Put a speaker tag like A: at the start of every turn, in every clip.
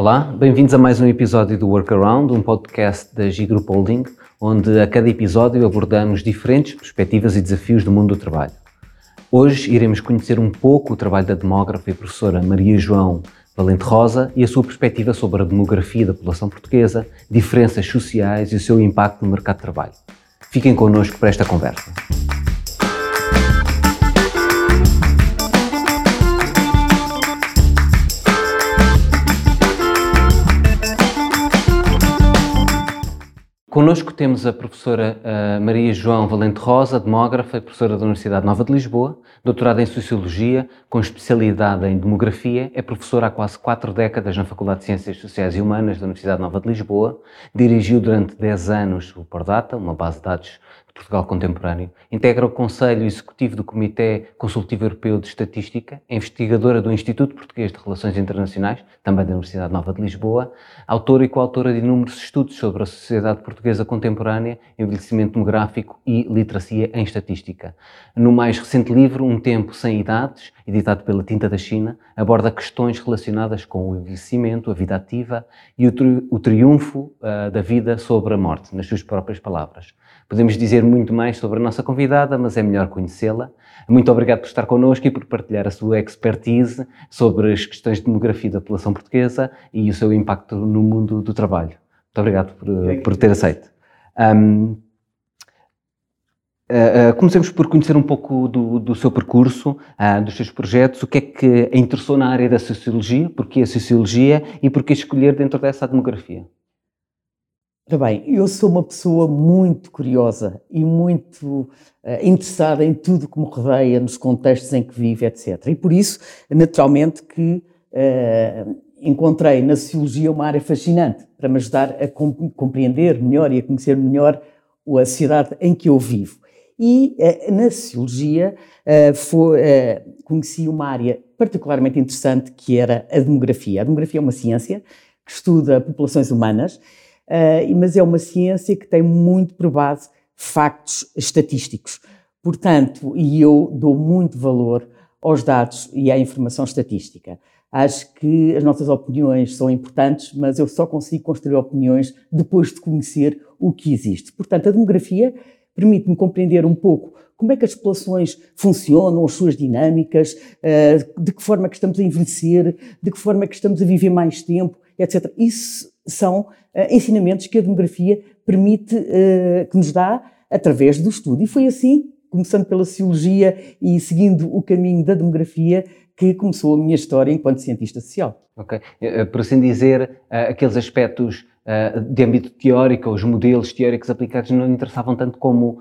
A: Olá, bem-vindos a mais um episódio do Workaround, um podcast da G Group Holding, onde a cada episódio abordamos diferentes perspectivas e desafios do mundo do trabalho. Hoje iremos conhecer um pouco o trabalho da demógrafa e professora Maria João Valente Rosa e a sua perspectiva sobre a demografia da população portuguesa, diferenças sociais e o seu impacto no mercado de trabalho. Fiquem connosco para esta conversa. Connosco temos a professora uh, Maria João Valente Rosa, demógrafa e professora da Universidade Nova de Lisboa, doutorada em Sociologia, com especialidade em Demografia, é professora há quase quatro décadas na Faculdade de Ciências Sociais e Humanas da Universidade Nova de Lisboa, dirigiu durante dez anos o Pordata, uma base de dados de Portugal Contemporâneo. Integra o Conselho Executivo do Comitê Consultivo Europeu de Estatística, é investigadora do Instituto Português de Relações Internacionais, também da Universidade Nova de Lisboa, autora e coautora de inúmeros estudos sobre a sociedade portuguesa contemporânea, envelhecimento demográfico e literacia em estatística. No mais recente livro, Um Tempo Sem Idades, editado pela Tinta da China, aborda questões relacionadas com o envelhecimento, a vida ativa e o, tri o triunfo uh, da vida sobre a morte, nas suas próprias palavras. Podemos dizer muito mais sobre a nossa convidada, mas é melhor conhecê-la. Muito obrigado por estar connosco e por partilhar a sua expertise sobre as questões de demografia da população portuguesa e o seu impacto no mundo do trabalho. Muito obrigado por, por ter aceito. Um, Uh, uh, comecemos por conhecer um pouco do, do seu percurso, uh, dos seus projetos, o que é que a interessou na área da sociologia, porquê a sociologia e porquê escolher dentro dessa demografia?
B: Ora bem, eu sou uma pessoa muito curiosa e muito uh, interessada em tudo que me rodeia, nos contextos em que vivo, etc. E por isso, naturalmente, que uh, encontrei na sociologia uma área fascinante para me ajudar a compreender melhor e a conhecer melhor a sociedade em que eu vivo. E uh, na sociologia foi, conheci uma área particularmente interessante que era a demografia. A demografia é uma ciência que estuda populações humanas uh, mas é uma ciência que tem muito por base factos estatísticos. Portanto, e eu dou muito valor aos dados e à informação estatística. Acho que as nossas opiniões são importantes, mas eu só consigo construir opiniões depois de conhecer o que existe. Portanto, a demografia permite-me compreender um pouco como é que as populações funcionam, as suas dinâmicas, eh, de que forma é que estamos a envelhecer, de que forma é que estamos a viver mais tempo, etc. Isso são uh, ensinamentos que a demografia permite, uh, que nos dá através do estudo. E foi assim, começando pela sociologia e seguindo o caminho da demografia, que começou a minha história enquanto cientista social.
A: Ok. Eh, por assim dizer, aqueles aspectos de âmbito teórico, os modelos teóricos aplicados não interessavam tanto como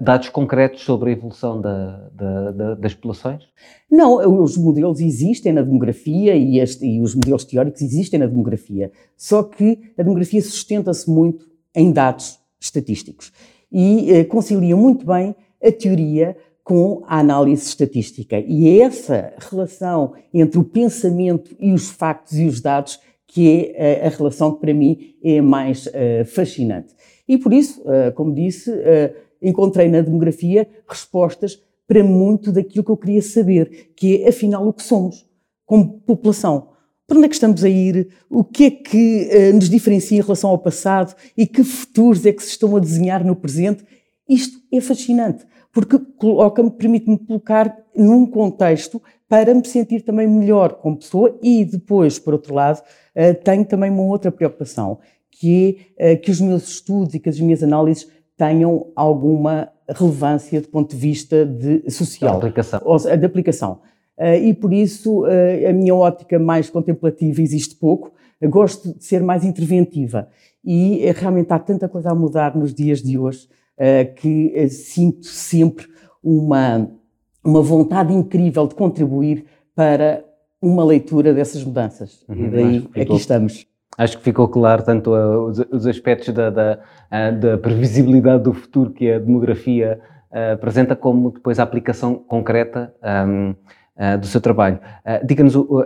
A: dados concretos sobre a evolução da, da, da, das populações?
B: Não, os modelos existem na demografia e, este, e, os modelos teóricos existem na demografia, só que a demografia sustenta-se muito em dados estatísticos e concilia muito bem a teoria com a análise estatística. E é essa relação entre o pensamento e os factos e os dados que é uh, a relação que para mim é mais fascinante. E por isso, como disse, encontrei na demografia respostas para muito daquilo que eu queria saber, que é afinal o que somos como população. Para onde é que estamos a ir? O que é que nos diferencia em relação ao passado? E que futuros é que se estão a desenhar no presente? Isto é fascinante, porque coloca-me, permite-me colocar num contexto para me sentir também melhor como pessoa e depois, por outro lado, uh, tenho também uma outra preocupação, que é uh, que os meus estudos e que as minhas análises tenham alguma relevância do ponto de vista de social.
A: De aplicação.
B: Ou, de aplicação. Uh, e por isso a minha ótica mais contemplativa existe pouco. Gosto de ser mais interventiva. E realmente há tanta coisa a mudar nos dias de hoje que sinto sempre uma, uma vontade incrível de contribuir para uma leitura dessas mudanças. Uhum, e daí aqui estamos.
A: Acho que ficou claro tanto uh, os, os, aspectos da, da, uh, da, previsibilidade do futuro que a demografia uh, apresenta, como depois a aplicação concreta um, do seu trabalho. Diga-nos, o,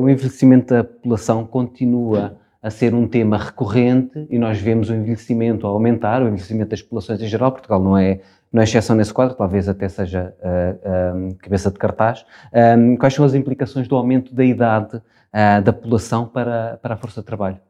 A: o, envelhecimento da população continua a ser um tema recorrente e nós vemos o envelhecimento a aumentar, o envelhecimento das populações em geral. Portugal não é, não é exceção nesse quadro, talvez até seja uh, uh, cabeça de cartaz. Um, quais são as implicações do aumento da idade uh, da população para, para a força de trabalho?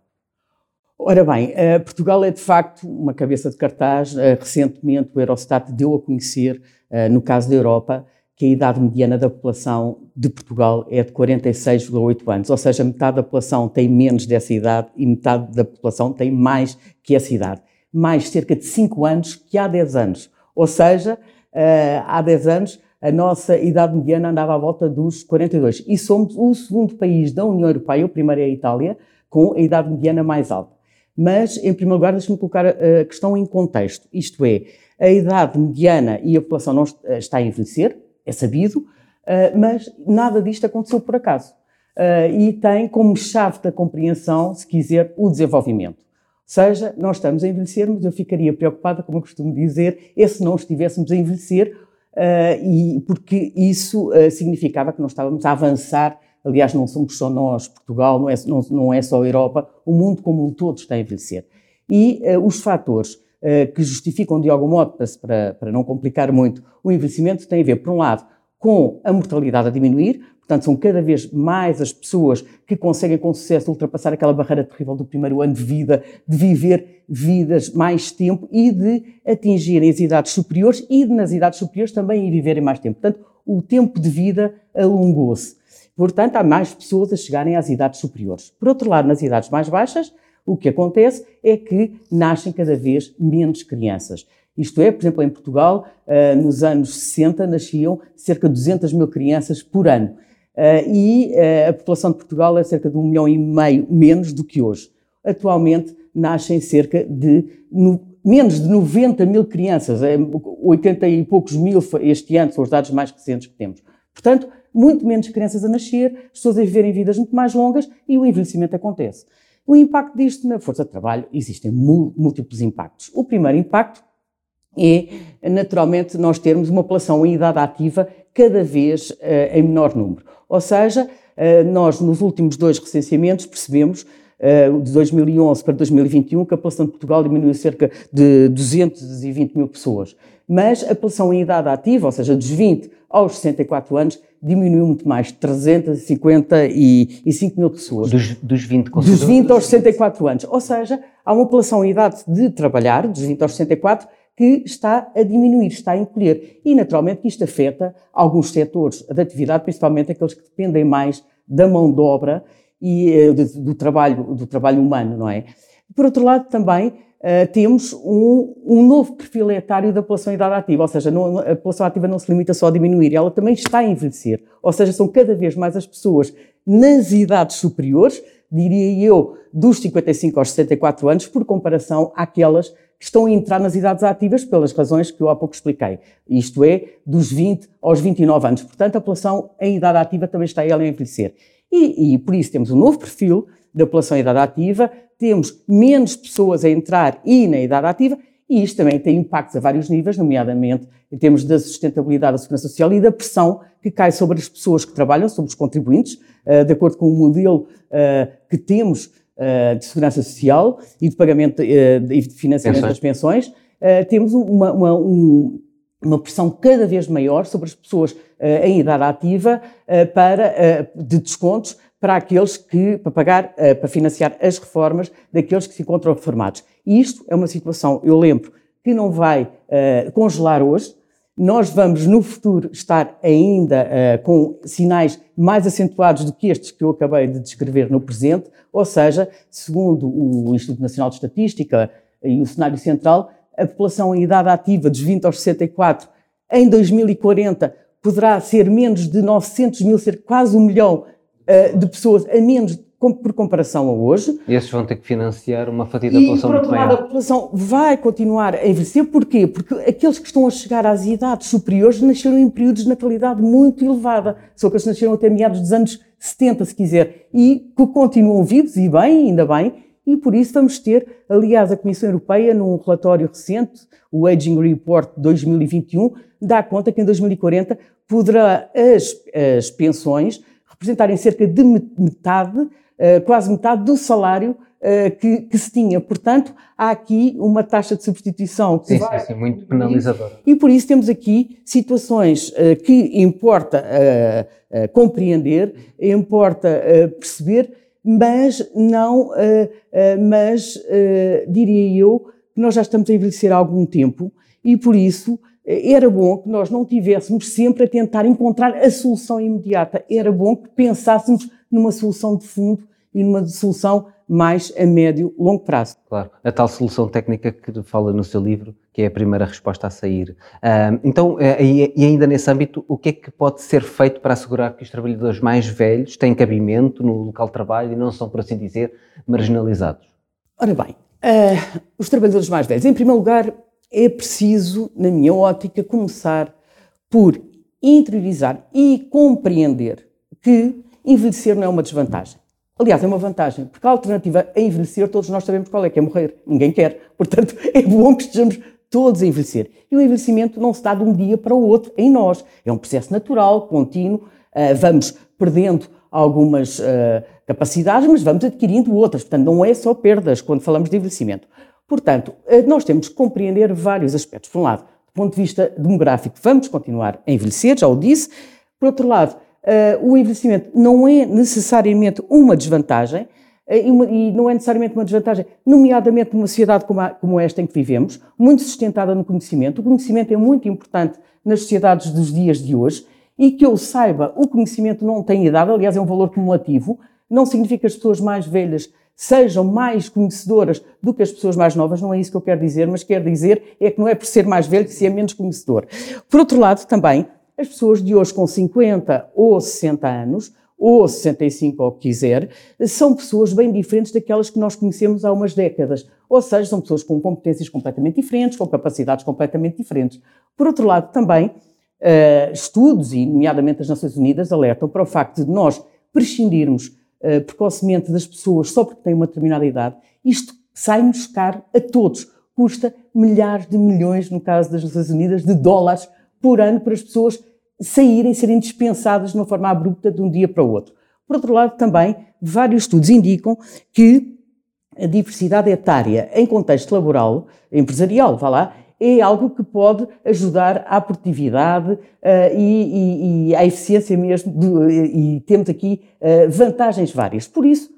B: Ora bem, Portugal é de facto uma cabeça de cartaz. recentemente o Eurostat deu a conhecer, no caso da Europa, que a idade mediana da população de Portugal é de 46,8 anos, ou seja, metade da população tem menos dessa idade e metade da população tem mais que essa idade. Mais cerca de 5 anos que há 10 anos. Ou seja, eh, há 10 anos a nossa idade mediana andava à volta dos 42. E somos o segundo país da União Europeia, o primeiro é a Itália, com a idade mediana mais alta. Mas, em primeiro lugar, deixe-me colocar a questão em contexto. Isto é, a idade mediana e a população não está a envelhecer, é sabido, eh, mas nada disto aconteceu por acaso. Eh, e tem como chave da compreensão, se quiser, o desenvolvimento. Ou seja, nós estamos a envelhecer, mas eu ficaria preocupada, como eu costumo dizer, é se não estivéssemos a envelhecer, eh, e porque isso significava que não estávamos a avançar. Aliás, não somos só nós, Portugal, não é, não, não é só a Europa, o mundo como um todo está a envelhecer. E os fatores que justificam de algum modo, para, para não complicar muito, o envelhecimento tem a ver, por um lado, com a mortalidade a diminuir, portanto, são cada vez mais as pessoas que conseguem com sucesso ultrapassar aquela barreira terrível do primeiro ano de vida, de viver vidas mais tempo e de atingirem as idades superiores e de, nas idades superiores também viverem mais tempo. Portanto, o tempo de vida alongou-se. Portanto, há mais pessoas a chegarem às idades superiores. Por outro lado, nas idades mais baixas, o que acontece é que nascem cada vez menos crianças. Isto é, por exemplo, em Portugal, uh, nos anos 60, nasciam cerca de 200 mil crianças por ano. Uh, e uh, a população de Portugal é cerca de um milhão e meio menos do que hoje. Atualmente, nascem cerca de no, menos de 90 mil crianças, 80 e poucos mil este ano, são os dados mais recentes que temos. Portanto, muito menos crianças a nascer, pessoas a viverem vidas muito mais longas e o envelhecimento acontece. O impacto disto na força de trabalho, existem múltiplos impactos. O primeiro impacto é, naturalmente, nós termos uma população em idade ativa cada vez uh, em menor número. Ou seja, uh, nós nos últimos dois recenseamentos percebemos, de 2011 para 2021, que a população de Portugal diminuiu cerca de 220 mil pessoas. Mas a população em idade ativa, ou seja, dos 20 aos 64 anos, diminuiu muito mais, 355 mil pessoas.
A: Dos, dos 20
B: Dos 20 aos 64 anos. Ou seja, há uma população em idade de trabalhar, dos 20 aos 64, que está a diminuir, está a encolher. E, naturalmente, isto afeta alguns setores da atividade, principalmente aqueles que dependem mais da mão de obra e eh, do, trabalho, do trabalho humano, não é? Por outro lado, também uh, temos um, um, novo perfil etário da população em idade ativa, ou seja, não, a população ativa não se limita só a diminuir, ela também está a envelhecer. Ou seja, são cada vez mais as pessoas nas idades superiores, diria eu, dos 55 aos 64 anos, por comparação àquelas que estão a entrar nas idades ativas pelas razões que eu há pouco expliquei. Isto é, dos 20 aos 29 anos. Portanto, a população em idade ativa também está ela a envelhecer. E, e por isso temos um novo perfil da população em idade ativa, temos menos pessoas a entrar e na idade ativa, e isto também tem impactos a vários níveis, nomeadamente em termos da sustentabilidade da segurança social e da pressão que cai sobre as pessoas que trabalham, sobre os contribuintes, eh, de acordo com o modelo eh, que temos eh, de segurança social e de pagamento e de financiamento das pensões, temos uma, uma, uma, pressão cada vez maior sobre as pessoas em idade ativa para, de descontos para aqueles que, para pagar, para financiar as reformas daqueles que se encontram reformados. E isto é uma situação, eu lembro, que não vai uh, congelar hoje. Nós vamos, no futuro, estar ainda uh, com sinais mais acentuados do que estes que eu acabei de descrever no presente, ou seja, segundo o Instituto Nacional de Estatística e o cenário central, a população em idade ativa dos 20 aos 64 em 2040 poderá ser menos de 900 mil, ser quase um milhão uh, de pessoas a menos por comparação a hoje.
A: E esses vão ter que financiar uma fatia da população muito maior.
B: a população vai continuar a envelhecer. Porquê? Porque aqueles que estão a chegar às idades superiores nasceram em períodos de natalidade muito elevada. São aqueles que nasceram até meados dos anos 70, se quiser, e que continuam vivos, e bem, ainda bem, e por isso vamos ter, aliás, a Comissão Europeia, num relatório recente, o Aging Report 2021, dá conta que em 2040 poderá as, as pensões representarem cerca de metade, eh, quase metade do salário uh, que, que, se tinha. Portanto, há aqui uma taxa de substituição que
A: sim,
B: vai...
A: Sim, sim, muito penalizadora.
B: E por isso temos aqui situações uh, que importa uh, compreender, importa perceber, mas não, mas diria eu que nós já estamos a envelhecer há algum tempo e por isso era bom que nós não tivéssemos sempre a tentar encontrar a solução imediata. Era bom que pensássemos numa solução de fundo e numa solução mais a médio, longo prazo.
A: Claro, a tal solução técnica que fala no seu livro, que é a primeira resposta a sair. então, eh, e ainda nesse âmbito, o que é que pode ser feito para assegurar que os trabalhadores mais velhos têm cabimento no local de trabalho e não são, por assim dizer, marginalizados?
B: Ora bem, uh, os trabalhadores mais velhos, em primeiro lugar, é preciso, na minha ótica, começar por interiorizar e compreender que envelhecer não é uma desvantagem. Aliás, é uma vantagem, porque a alternativa a envelhecer, todos nós sabemos qual é, que é morrer. Ninguém quer. Portanto, é bom que estejamos todos a envelhecer. E o envelhecimento não se dá de um dia para o outro em nós. É um processo natural, contínuo. Uh, vamos perdendo algumas uh, capacidades, mas vamos adquirindo outras. Portanto, não é só perdas quando falamos de envelhecimento. Portanto, eh, nós temos que compreender vários aspectos. Por um lado, do ponto de vista demográfico, vamos continuar a envelhecer, já o disse. Por outro lado, eh, o envelhecimento não é necessariamente uma desvantagem, eh, e não é necessariamente uma desvantagem, nomeadamente numa sociedade como esta em que vivemos, muito sustentada no conhecimento. O conhecimento é muito importante nas sociedades dos dias de hoje e que eu saiba, o conhecimento não tem idade, aliás, é um valor cumulativo, não significa que as pessoas mais velhas sejam mais conhecedoras do que as pessoas mais novas, não é isso que eu quero dizer, mas quero dizer é que não é por ser mais velho que se é menos conhecedor. Por outro lado, também, as pessoas de hoje com 50 ou 60 anos, ou 65 ou o que quiser, são pessoas bem diferentes daquelas que nós conhecemos há umas décadas. Ou seja, são pessoas com competências completamente diferentes, com capacidades completamente diferentes. Por outro lado, também, uh, estudos, e nomeadamente as Nações Unidas, alertam para o facto de nós prescindirmos uh, precocemente das pessoas só porque têm uma determinada idade, isto sai-nos caro a todos. Custa milhares de milhões, no caso das Nações Unidas, de dólares por ano para as pessoas saírem, serem dispensadas de uma forma abrupta de um dia para o outro. Por outro lado, também, vários estudos indicam que a diversidade etária em contexto laboral, empresarial, vá lá, é algo que pode ajudar à produtividade uh, e, e, e, à eficiência mesmo, de, e temos aqui uh, vantagens várias. Por isso,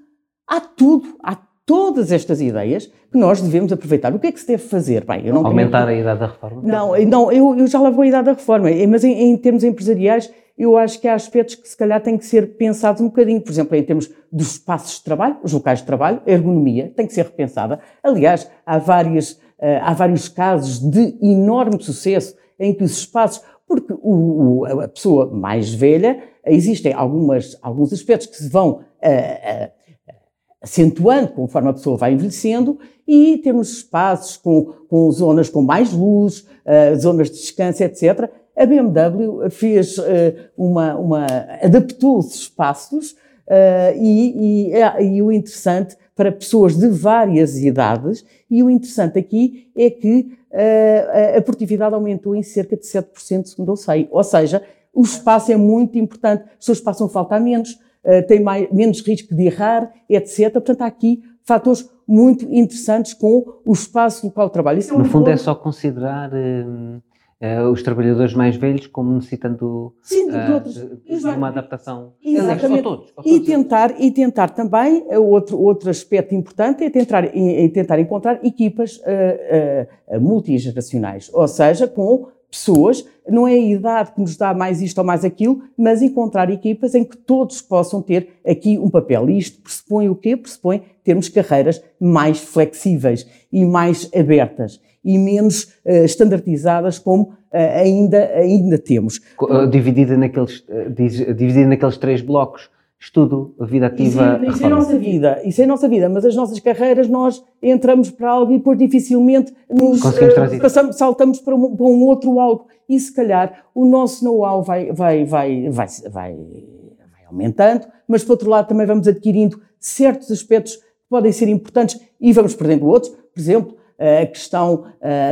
B: há tudo, há todas estas ideias que nós devemos aproveitar. O que é que se deve fazer?
A: Bem, Aumentar tenho... a idade da reforma?
B: Não, não eu, eu já lá vou a idade da reforma, mas em, em, termos empresariais, eu acho que há aspectos que se calhar têm que ser pensados um bocadinho. Por exemplo, em termos dos espaços de trabalho, os locais de trabalho, a ergonomia tem que ser repensada. Aliás, há várias eh, há vários casos de enorme sucesso em que os espaços, porque o, o, a pessoa mais velha, existem algumas, alguns aspectos que se vão uh, uh, acentuando conforme a pessoa vai envelhecendo e temos espaços com, com zonas com mais luz, uh, zonas de descanso, etc. A BMW fez uma, uma adaptou os espaços e, e, e o interessante para pessoas de várias idades, e o interessante aqui é que uh, a produtividade aumentou em cerca de 7%, segundo eu sei. Ou seja, o espaço é muito importante, as pessoas passam a faltar menos, uh, têm mais, menos risco de errar, etc. Portanto, há aqui fatores muito interessantes com o espaço no qual trabalho.
A: Isso no é fundo, é só considerar. Uh uh, os trabalhadores mais velhos como necessitando
B: Sim, de, uh, outros,
A: de, de uma adaptação.
B: Exatamente. todos, todos. E, tentar, e tentar também, eh, outro, outro aspecto importante é tentar, é tentar encontrar equipas uh, multigeracionais, ou seja, com pessoas, não é a idade que nos dá mais isto ou mais aquilo, mas encontrar equipas em que todos possam ter aqui um papel. E isto pressupõe o quê? Pressupõe termos carreiras mais flexíveis e mais abertas e menos uh, estandardizadas como uh, ainda, ainda temos.
A: Uh, dividida, naqueles, dividida naqueles três blocos. Estudo, vida ativa.
B: Isso, isso é a nossa vida, isso é a nossa vida, mas as nossas carreiras nós entramos para algo e depois dificilmente nos passamos, saltamos para um, para um, outro algo. E se calhar o nosso know-how vai, vai, vai, vai, vai, vai aumentando, mas por outro lado também vamos adquirindo certos aspectos que podem ser importantes e vamos perdendo outros. Por exemplo, a questão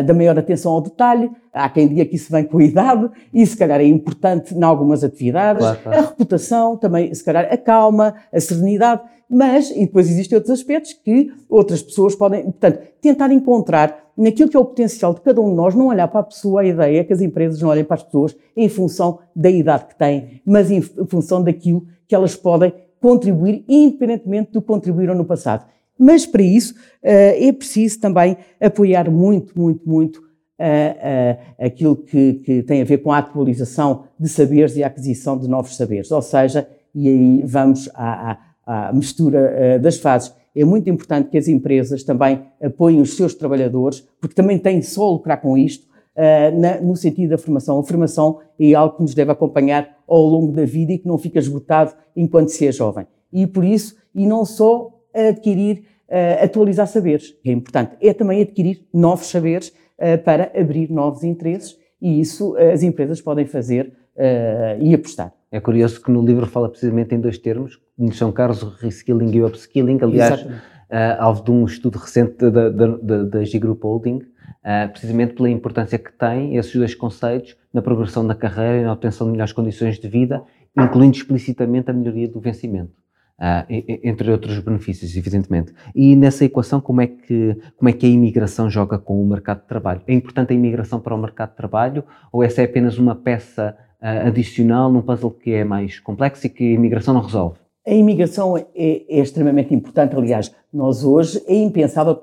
B: da maior atenção ao detalhe. Há quem diga que isso vem com a idade e se calhar é importante em algumas atividades. Claro, claro. A reputação também, se calhar a calma, a serenidade. Mas, e depois existem outros aspectos que outras pessoas podem, portanto, tentar encontrar naquilo que é o potencial de cada um de nós, não olhar para a pessoa, a ideia é que as empresas não olhem para as pessoas em função da idade que têm, mas em função daquilo que elas podem contribuir, independentemente do que contribuíram no passado. Mas para isso eh, é preciso também apoiar muito, muito, muito uh, uh, aquilo que, que, tem a ver com a atualização de saberes e a aquisição de novos saberes. Ou seja, e aí vamos à, à à mistura eh, das fases. É muito importante que as empresas também apoiem os seus trabalhadores, porque também têm só lucrar com isto, eh, no sentido da formação. A formação é algo que nos deve acompanhar ao longo da vida e que não fica esgotado enquanto se é jovem. E por isso, e não só adquirir, eh, atualizar saberes, é importante, é também adquirir novos saberes para abrir novos interesses e isso as empresas podem fazer e apostar.
A: É curioso que no livro fala precisamente em dois termos, que são caros, o reskilling e o upskilling, aliás, uh, alvo de um estudo recente da, da G-Group Holding, uh, precisamente pela importância que têm esses dois conceitos na progressão da carreira e na obtenção de melhores condições de vida, incluindo explicitamente a melhoria do vencimento. Uh, entre outros benefícios, evidentemente. E nessa equação, como é, que, como é que a imigração joga com o mercado de trabalho? É importante a imigração para o mercado de trabalho ou essa é apenas uma peça uh, adicional num puzzle que é mais complexo e que a imigração não resolve?
B: A imigração é, é extremamente importante. Aliás, nós hoje é impensável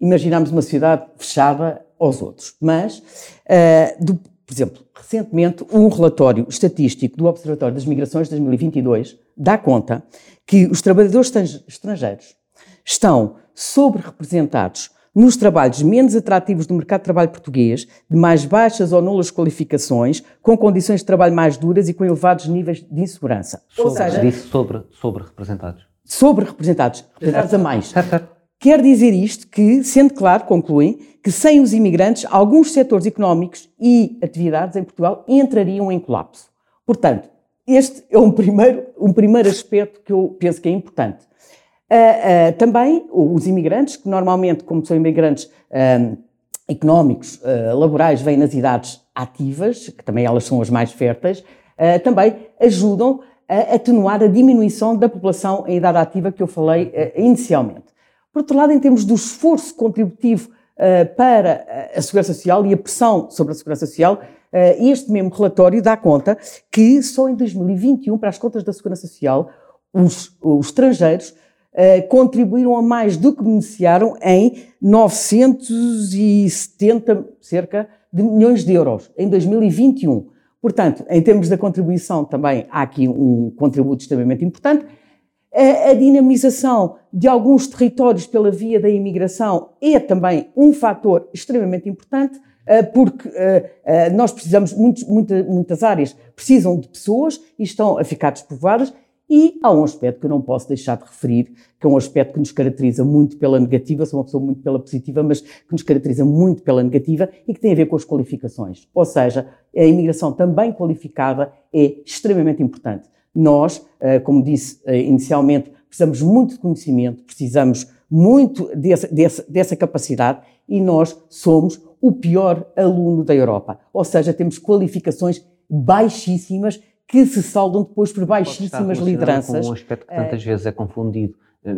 B: imaginarmos uma sociedade fechada aos outros. Mas, uh, do, por exemplo, recentemente, um relatório estatístico do Observatório das Migrações de 2022 dá conta que os trabalhadores estrangeiros estão sobre-representados nos trabalhos menos atrativos do mercado de trabalho português, de mais baixas ou nulas qualificações, com condições de trabalho mais duras e com elevados níveis de insegurança.
A: Sobre, ou seja, disse sobre, sobre representados.
B: Sobre representados, representados a mais. Quer dizer isto que, sendo claro, concluem, que sem os imigrantes, alguns setores económicos e atividades em Portugal entrariam em colapso. Portanto, este é um primeiro, um primeiro aspecto que eu penso que é importante. Uh, uh, também os imigrantes, que normalmente, como são imigrantes uh, económicos, laborais, vêm nas idades ativas, que também elas são as mais férteis, também ajudam a atenuar a diminuição da população em idade ativa que eu falei inicialmente. Por outro lado, em termos do esforço contributivo para a Segurança Social e a pressão sobre a Segurança Social, este mesmo relatório dá conta que só em 2021, para as contas da Segurança Social, os, os estrangeiros uh, contribuíram a mais do que beneficiaram em 970 cerca de milhões de euros em 2021. Portanto, em termos da contribuição também há aqui um contributo extremamente importante. A, a dinamização de alguns territórios pela via da imigração é também um fator extremamente importante eh, porque eh, nós precisamos, muitos, muita, muitas áreas precisam de pessoas e estão a ficar despovoadas e há um aspecto que eu não posso deixar de referir, que é um aspecto que nos caracteriza muito pela negativa, sou uma pessoa muito pela positiva, mas que nos caracteriza muito pela negativa e que tem a ver com as qualificações. Ou seja, a imigração também qualificada é extremamente importante. Nós, eh, como disse eh, inicialmente, precisamos muito de conhecimento, precisamos muito dessa, capacidade e nós somos o pior aluno da Europa. Ou seja, temos qualificações baixíssimas que se saldam depois por baixíssimas lideranças.
A: Com um aspecto que tantas é... vezes é confundido, eh,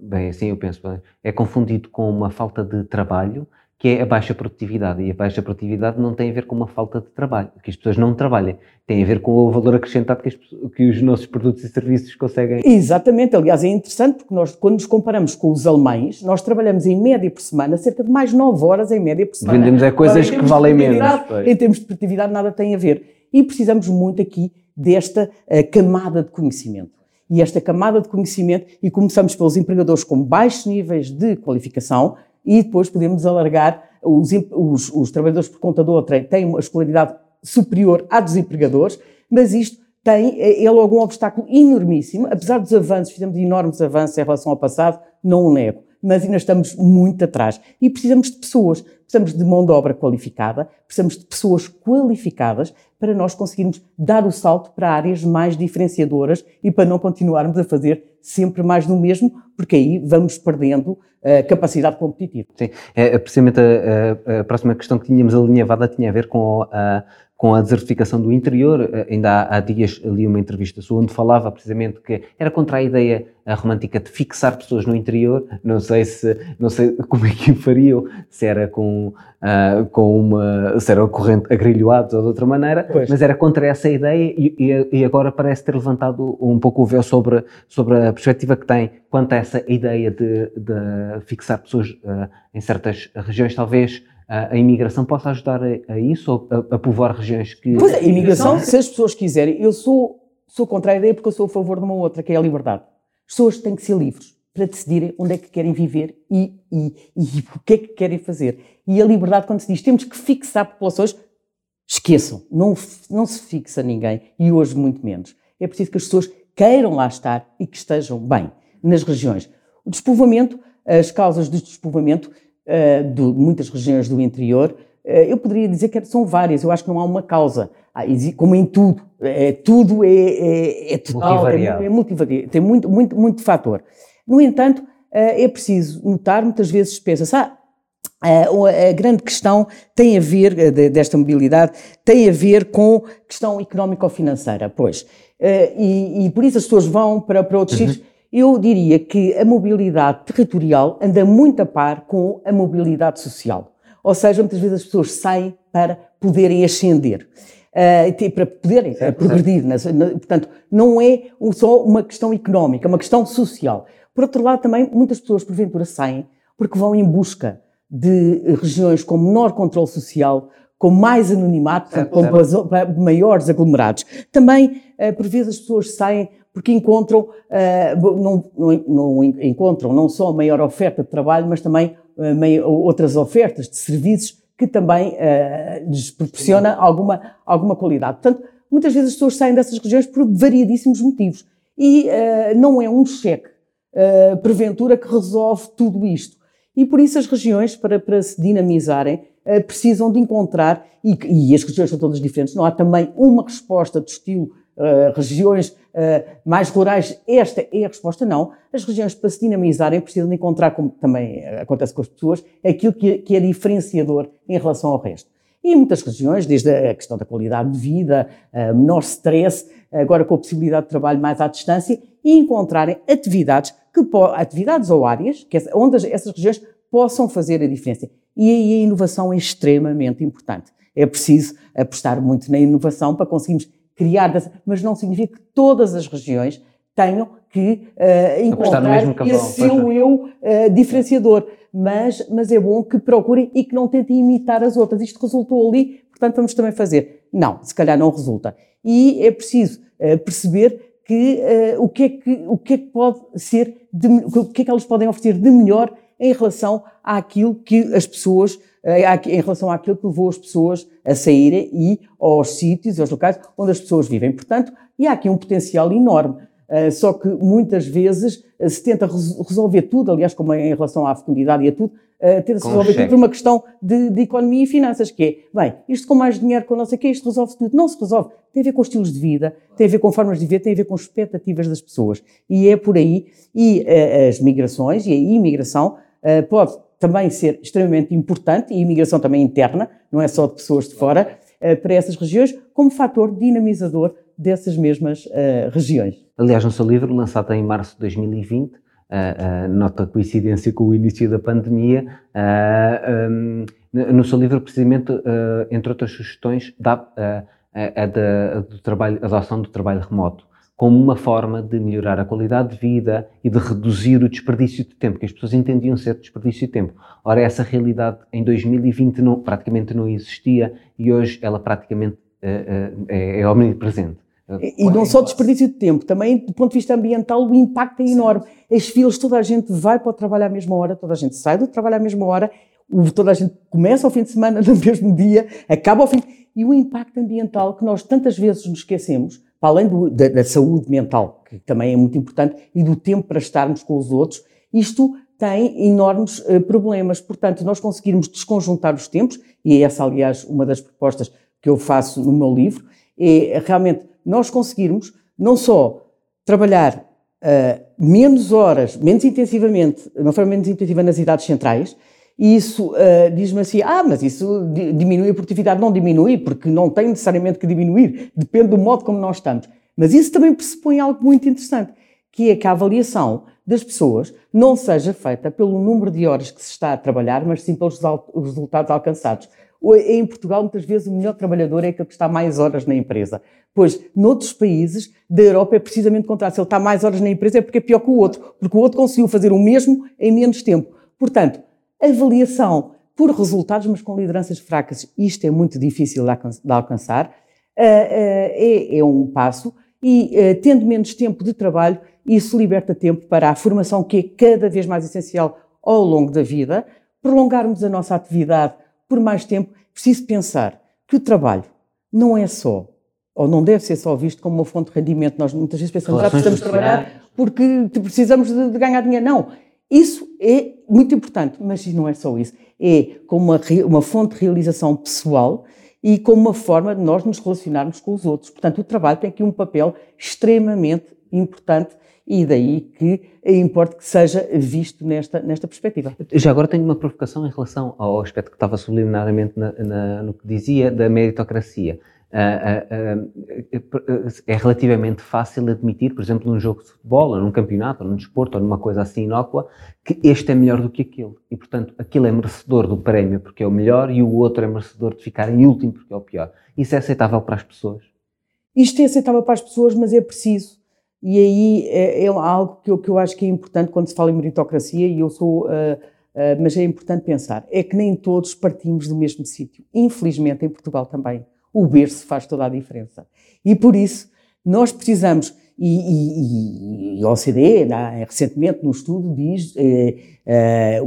A: bem, assim eu penso, é confundido com uma falta de trabalho, que é a baixa produtividade. E a baixa produtividade não tem a ver com uma falta de trabalho, que as pessoas não trabalham. Tem a ver com o valor acrescentado que, que os nossos produtos e serviços conseguem.
B: Exatamente. Aliás, é interessante porque nós, quando nos comparamos com os alemães, nós trabalhamos em média por semana cerca de mais 9 horas em média por semana.
A: Vendemos é coisas que valem menos.
B: Em termos de produtividade, nada tem a ver e precisamos muito aqui desta uh, camada de conhecimento. E esta camada de conhecimento, e começamos pelos empregadores com baixos níveis de qualificação, e depois podemos alargar, os, os, os trabalhadores por conta de outra têm uma escolaridade superior à dos empregadores, mas isto tem, é, é logo um obstáculo enormíssimo, apesar dos avanços, fizemos enormes avanços em relação ao passado, não o nego, mas ainda estamos muito atrás. E precisamos de pessoas, precisamos de mão de obra qualificada, precisamos de pessoas qualificadas para nós conseguirmos dar o salto para áreas mais diferenciadoras e para não continuarmos a fazer sempre mais do mesmo, porque aí vamos perdendo a capacidade competitiva.
A: Sim, é, precisamente a, a, a próxima questão que tínhamos alinhavada tinha a ver com a com a desertificação do interior. Eh, ainda há, dias li uma entrevista sua onde falava precisamente que era contra a ideia a romântica de fixar pessoas no interior. Não sei se não sei como é que o fariam, se era com, uh, com uma se era corrente agrilhoado ou de outra maneira, pois. mas era contra essa ideia e, e, e, agora parece ter levantado um pouco o véu sobre, sobre a perspectiva que tem quanto a essa ideia de, de fixar pessoas uh, em certas regiões, talvez a, imigração possa ajudar a, a isso, ou a, a, povoar regiões que...
B: Pois é, a imigração, se as pessoas quiserem, eu sou, sou contra a ideia porque eu sou a favor de uma outra, que é a liberdade. As pessoas têm que ser livres para decidirem onde é que querem viver e, e, e o que é que querem fazer. E a liberdade, quando se diz temos que fixar populações, esqueçam, não, não se fixa ninguém, e hoje muito menos. É preciso que as pessoas queiram lá estar e que estejam bem nas regiões. O despovoamento, as causas do despovoamento de muitas regiões do interior, uh, eu poderia dizer que são várias, eu acho que não há uma causa. Ah, como em tudo, é, tudo é, é, é total, é, é multivariado, tem muito, muito, muito fator. No entanto, é preciso notar, muitas vezes pensa-se, ah, a grande questão tem a ver, desta mobilidade, tem a ver com questão económico-financeira, pois. E, e, por isso as pessoas vão para, para outros uhum. sítios eu diria que a mobilidade territorial anda muito a par com a mobilidade social. Ou seja, muitas vezes as pessoas saem para poderem ascender. Uh, para poderem certo, progredir. Certo. portanto, não é só uma questão económica, é uma questão social. Por outro lado, também, muitas pessoas, porventura, saem porque vão em busca de regiões com menor controle social, com mais anonimato, certo, com maiores aglomerados. Também, uh, por vezes, as pessoas saem porque encontram, uh, não, não, não, encontram não só a maior oferta de trabalho, mas também uh, outras ofertas de serviços que também uh, lhes proporciona alguma, alguma qualidade. Portanto, muitas vezes as pessoas saem dessas regiões por variadíssimos motivos. E não é um cheque, porventura, que resolve tudo isto. E por isso as regiões, para, para se dinamizarem, precisam de encontrar, e, e as regiões são todas diferentes, não há também uma resposta de estilo uh, regiões uh, mais rurais, esta é a resposta não. As regiões, para se dinamizarem, precisam encontrar, como também acontece com as pessoas, aquilo que, que é diferenciador em relação ao resto. E muitas regiões, desde a questão da qualidade de vida, menor stress, agora com a possibilidade de trabalho mais à distância, e encontrarem atividades, que, atividades ou áreas que, onde essas regiões possam fazer a diferença. E aí a inovação é extremamente importante. É preciso apostar muito na inovação para conseguirmos criar, mas não significa que todas as regiões tenham que uh, encontrar esse seu eu uh, diferenciador. Mas, mas é bom que procurem e que não tentem imitar as outras. Isto resultou ali, portanto vamos também fazer. Não, se calhar não resulta. E é preciso uh, perceber que, o, que é que, o que é que pode ser, de, o que é que elas podem oferecer de melhor em relação àquilo que as pessoas em relação àquilo que levou as pessoas a saírem e aos sítios, aos locais onde as pessoas vivem. Portanto, e há aqui um potencial enorme. Uh, só que muitas vezes uh, se tenta resolver tudo, aliás, como em relação à fecundidade e a tudo, tenta-se resolver tudo por uma questão de, de, economia e finanças, que é, bem, isto com mais dinheiro, com não sei o quê, isto resolve tudo. Não se resolve. Tem a ver com estilos de vida, tem a ver com formas de viver, tem a ver com expectativas das pessoas. E é por aí. E as migrações e a imigração pode também ser extremamente importante, e a imigração também interna, não é só de pessoas de fora, eh, para essas regiões, como fator dinamizador dessas mesmas uh, regiões.
A: Aliás, no seu livro, lançado em março de 2020, uh, uh, nota coincidência com o início da pandemia, um, no seu livro, precisamente, entre outras sugestões, dá a, a, do trabalho, a adoção do trabalho remoto como uma forma de melhorar a qualidade de vida e de reduzir o desperdício de tempo, que as pessoas entendiam ser desperdício de tempo. Ora, essa realidade em 2020 não, praticamente não existia e hoje ela praticamente uh, é, é omnipresente.
B: E não só desperdício de tempo, também do ponto de vista ambiental o impacto é enorme. As filas, toda a gente vai para o trabalho à mesma hora, toda a gente sai do trabalho à mesma hora, toda a gente começa ao fim de semana no mesmo dia, acaba ao fim. E o impacto ambiental que nós tantas vezes nos esquecemos, para além do, da, da, saúde mental, que também é muito importante, e do tempo para estarmos com os outros, isto tem enormes uh, problemas. Portanto, nós conseguirmos desconjuntar os tempos, e é essa, aliás, uma das propostas que eu faço no meu livro, é realmente nós conseguirmos não só trabalhar uh, menos horas, menos intensivamente, de uma forma menos intensiva nas idades centrais, e isso uh, diz-me assim, ah, mas isso diminui a produtividade. Não diminui, porque não tem necessariamente que diminuir, depende do modo como nós estamos. Mas isso também pressupõe algo muito interessante, que é que a avaliação das pessoas não seja feita pelo número de horas que se está a trabalhar, mas sim pelos resultados alcançados. Em Portugal, muitas vezes, o melhor trabalhador é aquele que está mais horas na empresa. Pois, noutros países da Europa é precisamente o contrário. Se ele está mais horas na empresa é porque é pior que o outro, porque o outro conseguiu fazer o mesmo em menos tempo. Portanto, avaliação por resultados, mas com lideranças fracas, isto é muito difícil de alcançar, eh, eh, é, é um passo e, eh, tendo menos tempo de trabalho, isso liberta tempo para a formação, que é cada vez mais essencial ao longo da vida, prolongarmos a nossa atividade por mais tempo. Preciso pensar que o trabalho não é só, ou não deve ser só visto como uma fonte de rendimento. Nós muitas vezes pensamos, que ah, precisamos trabalhar porque precisamos de, de ganhar dinheiro. Não. Isso é muito importante, mas não é só isso. É como uma, uma fonte de realização pessoal e como uma forma de nós nos relacionarmos com os outros. Portanto, o trabalho tem aqui um papel extremamente importante e daí que importa que seja visto nesta, nesta perspectiva.
A: Já agora tenho uma provocação em relação ao aspecto que estava subliminarmente na, na, no que dizia da meritocracia. Uh, uh, uh, é relativamente fácil admitir, por exemplo, num jogo de futebol, ou num campeonato, ou num desporto, ou numa coisa assim inócua, que este é melhor do que aquele. E, portanto, aquele é merecedor do prémio porque é o melhor e o outro é merecedor de ficar em último porque é o pior. Isso é aceitável para as pessoas?
B: Isto é aceitável para as pessoas, mas é preciso. E aí é, é algo que eu, que eu, acho que é importante quando se fala em meritocracia, e eu sou. mas é importante pensar, é que nem todos partimos do mesmo sítio. Infelizmente, em Portugal também o berço faz toda a diferença. E por isso, nós precisamos, e, e, e a OCDE, né, recentemente, num estudo, diz, eh, eh,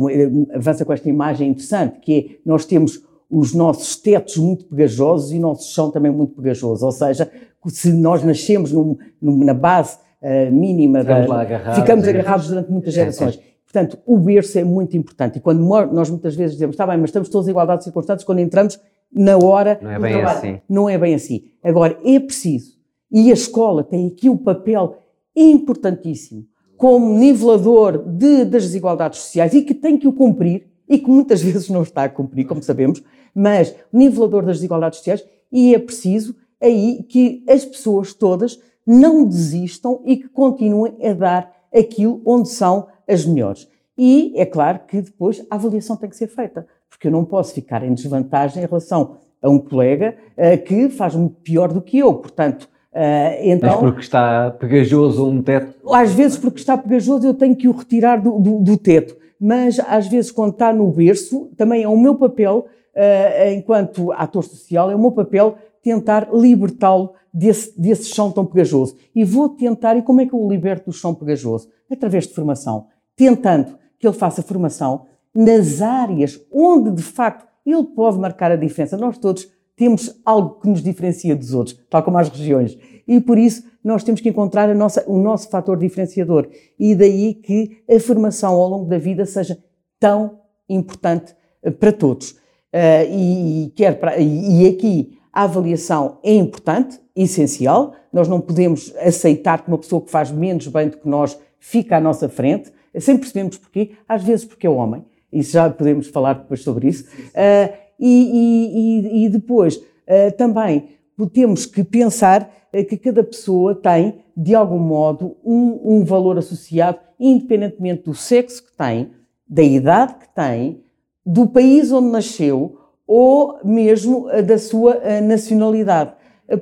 B: avança com esta imagem interessante, que é, nós temos os nossos tetos muito pegajosos e o nosso chão também muito pegajoso. Ou seja, se nós nascemos num, num, na base uh, mínima, ficamos, da, agarrados, ficamos agarrados durante muitas gerações. Portanto, o berço é muito importante. E quando nós muitas vezes dizemos, está bem, mas estamos todos em igualdade de circunstâncias, quando entramos, na hora.
A: Não é bem trabalho. assim.
B: Não é bem assim. Agora, é preciso, e a escola tem aqui um papel importantíssimo como nivelador de, das desigualdades sociais e que tem que o cumprir, e que muitas vezes não está a cumprir, como sabemos, mas nivelador das desigualdades sociais, e é preciso aí que as pessoas todas não desistam e que continuem a dar aquilo onde são as melhores. E é claro que depois a avaliação tem que ser feita porque eu não posso ficar em desvantagem em relação a um colega uh, que faz muito pior do que eu. Portanto, uh, então.
A: Mas porque está pegajoso um teto?
B: Às vezes, porque está pegajoso, eu tenho que o retirar do, do, do teto. Mas, às vezes, quando está no berço, também é o meu papel, uh, enquanto ator social, é o meu papel tentar libertá-lo desse, desse chão tão pegajoso. E vou tentar, e como é que eu o liberto do chão pegajoso? Através de formação. Tentando que ele faça formação nas áreas onde de facto ele pode marcar a diferença. Nós todos temos algo que nos diferencia dos outros, tal como as regiões. E por isso nós temos que encontrar nossa, o nosso fator diferenciador. E daí que a formação ao longo da vida seja tão importante eh, para todos. Uh, e, quer para, e aqui a avaliação é importante, essencial. Nós não podemos aceitar que uma pessoa que faz menos bem do que nós fica à nossa frente. Sempre percebemos porquê. Às vezes porque é homem isso já podemos falar depois sobre isso. Uh, e, e, e, depois uh, também temos que pensar uh, que cada pessoa tem, de algum modo, um, um, valor associado, independentemente do sexo que tem, da idade que tem, do país onde nasceu ou mesmo da sua nacionalidade.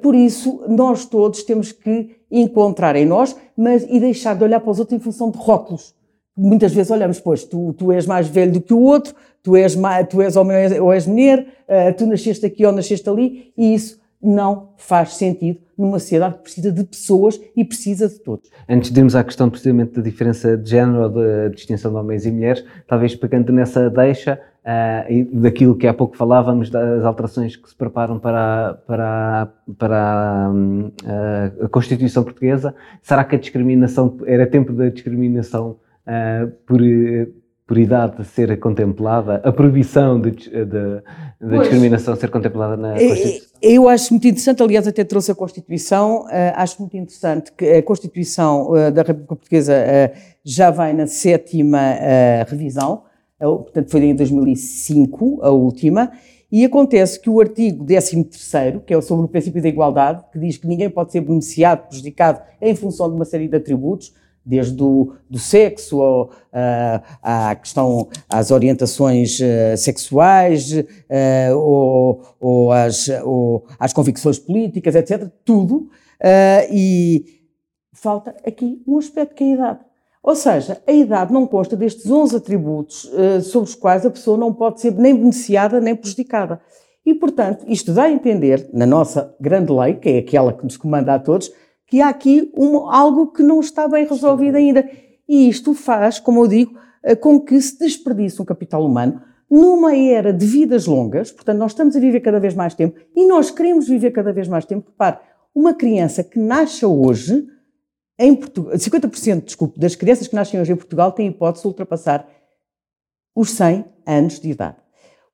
B: Por isso, nós todos temos que encontrar em nós, mas e deixar de olhar para os outros em função de rótulos muitas vezes olhamos, pois, tu, tu és mais velho do que o outro, tu és, mais, tu és homem ou és mulher, uh, tu nasceste aqui ou nasceste ali, e isso não faz sentido numa sociedade que precisa de pessoas e precisa de todos.
A: Antes de irmos à questão precisamente da diferença de género ou da distinção de homens e mulheres, talvez pegando nessa deixa uh, e daquilo que há pouco falávamos, das alterações que se preparam para, para, para um, a Constituição Portuguesa, será que a discriminação, era tempo da discriminação uh, por, por por idade ser contemplada, a proibição da discriminação ser contemplada na Constituição?
B: Eu acho muito interessante, aliás, até trouxe a Constituição, uh, acho muito interessante que a Constituição uh, da República Portuguesa uh, já vai na sétima revisão, portanto foi em 2005 a última, e acontece que o artigo 13º, que é sobre o princípio da igualdade, que diz que ninguém pode ser beneficiado, prejudicado em função de uma série de atributos, desde o do sexo ao, uh, à questão, às orientações uh, sexuais uh, ou, ou, às, ou, às, convicções políticas, etc. Tudo. e falta aqui um aspecto que é a idade. Ou seja, a idade não consta destes 11 atributos sobre os quais a pessoa não pode ser nem beneficiada nem prejudicada. E, portanto, isto dá a entender, na nossa grande lei, que é aquela que nos comanda a todos, que há aqui um, algo que não está bem resolvido ainda. E isto faz, como eu digo, uh, com que se desperdice um capital humano numa era de vidas longas, portanto, nós estamos a viver cada vez mais tempo e nós queremos viver cada vez mais tempo. Repare, uma criança que nasce hoje em Portugal, 50% desculpe, das crianças que nascem hoje em Portugal têm hipótese de ultrapassar os 100 anos de idade.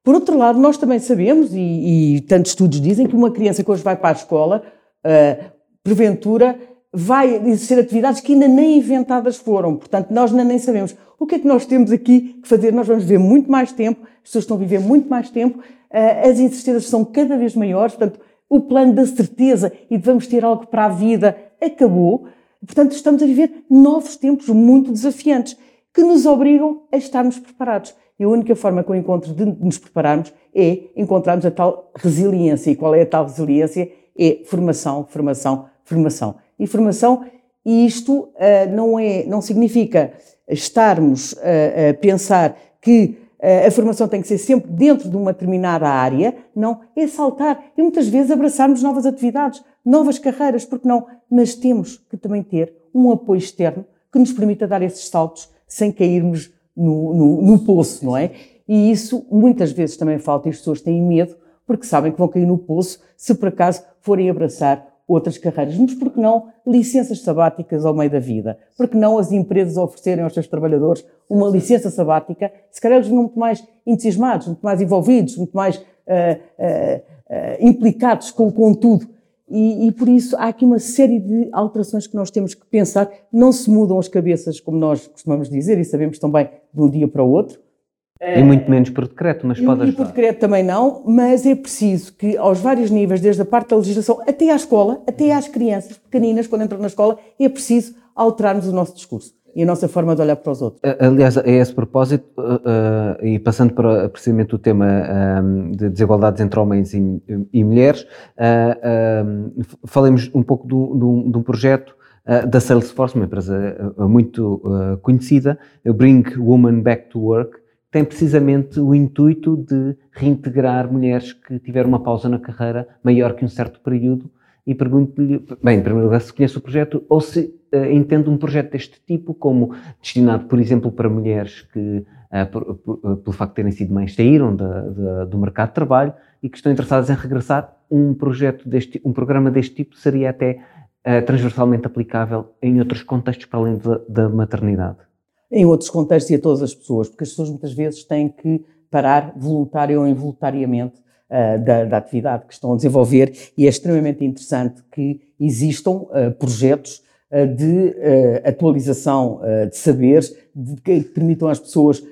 B: Por outro lado, nós também sabemos, e, e tantos estudos dizem, que uma criança que hoje vai para a escola, uh, porventura, vai exercer atividades que ainda nem inventadas foram. Portanto, nós ainda nem sabemos. O que é que nós temos aqui que fazer? Nós vamos viver muito mais tempo, as pessoas estão a viver muito mais tempo, uh, as incertezas são cada vez maiores, portanto, o plano da certeza e de vamos ter algo para a vida acabou. Portanto, estamos a viver novos tempos muito desafiantes que nos obrigam a estarmos preparados. E a única forma que eu encontro de nos prepararmos é encontrarmos a tal resiliência. E qual é a tal resiliência? É formação, formação, formação. E formação, e isto uh, não, é, não significa estarmos uh, a pensar que uh, a formação tem que ser sempre dentro de uma determinada área. Não, é saltar e muitas vezes abraçarmos novas atividades, novas carreiras, porque não? Mas temos que também ter um apoio externo que nos permita dar esses saltos sem cairmos no, no, no poço, não é? E isso muitas vezes também falta e as pessoas têm medo porque sabem que vão cair no poço se por acaso forem abraçar outras carreiras. Mas por que não licenças sabáticas ao meio da vida? Por que não as empresas oferecerem aos seus trabalhadores uma licença sabática? Se calhar eles vinham muito mais entusiasmados, muito mais envolvidos, muito mais uh, uh, uh, implicados com, com tudo. E, e, por isso há aqui uma série de alterações que nós temos que pensar. Não se mudam as cabeças, como nós costumamos dizer, e sabemos também de um dia para o outro.
A: E muito menos por decreto, mas pode ajudar.
B: E por decreto também não, mas é preciso que aos vários níveis, desde a parte da legislação até à escola, até às crianças pequeninas, quando entram na escola, é preciso alterarmos o nosso discurso e a nossa forma de olhar para os outros.
A: Aliás, a esse propósito, uh, uh, e passando para precisamente o tema um, de desigualdades entre homens e, e mulheres, uh, um, falemos um pouco de um projeto da Salesforce, uma empresa muito conhecida, Bring Women Back to Work, tem precisamente o intuito de reintegrar mulheres que tiveram uma pausa na carreira maior que um certo período e pergunto-lhe, bem, em primeiro lugar, se conhece o projeto ou se uh, entende um projeto deste tipo como destinado, por exemplo, para mulheres que, uh, por, por, uh, pelo facto de terem sido mães, saíram do mercado de trabalho e que estão interessadas em regressar. Um projeto deste, um programa deste tipo seria até transversalmente aplicável em outros contextos para além da, da maternidade.
B: Em outros contextos e a todas as pessoas, porque as pessoas muitas vezes têm que parar voluntário ou involuntariamente uh, da, da, atividade que estão a desenvolver e é extremamente interessante que existam uh, projetos uh, de atualização de saberes de, que permitam às pessoas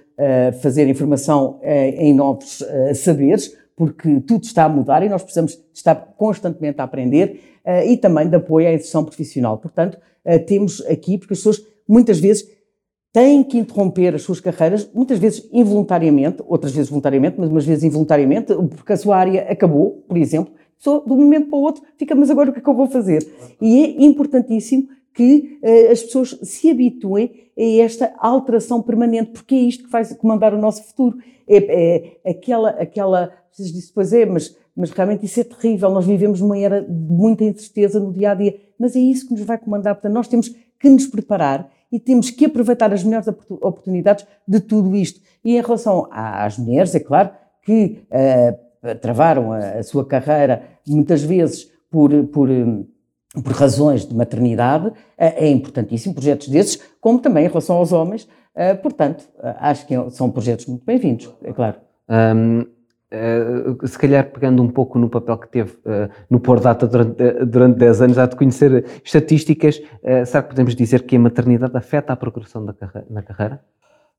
B: fazer informação em novos saberes, porque tudo está a mudar e nós precisamos estar constantemente a aprender e também de apoio à inserção profissional. Portanto, temos aqui, porque as pessoas muitas vezes têm que interromper as suas carreiras, muitas vezes involuntariamente, outras vezes voluntariamente, mas umas vezes involuntariamente, porque a sua área acabou, por exemplo, só de um momento para o outro fica, mas agora o que é que eu vou fazer? E é importantíssimo que uh, as pessoas se habituem a esta alteração permanente, porque é isto que vai comandar o nosso futuro. É, é aquela, aquela, vocês dizem, pois é, mas, mas realmente isso é terrível, nós vivemos numa era de muita incerteza no dia a dia, mas é isso que nos vai comandar, portanto, nós temos que nos preparar e temos que aproveitar as melhores oportunidades de tudo isto. E em relação às mulheres, é claro que uh, travaram a, a, sua carreira muitas vezes por, por, por razões de maternidade, uh, é importantíssimo projetos desses, como também em relação aos homens, portanto, acho que são projetos muito bem-vindos, é claro.
A: Um, Uh, se calhar pegando um pouco no papel que teve uh, no Pôr Data durante, durante 10 anos, há de conhecer estatísticas, uh, será que podemos dizer que a maternidade afeta a progressão da carreira, na carreira?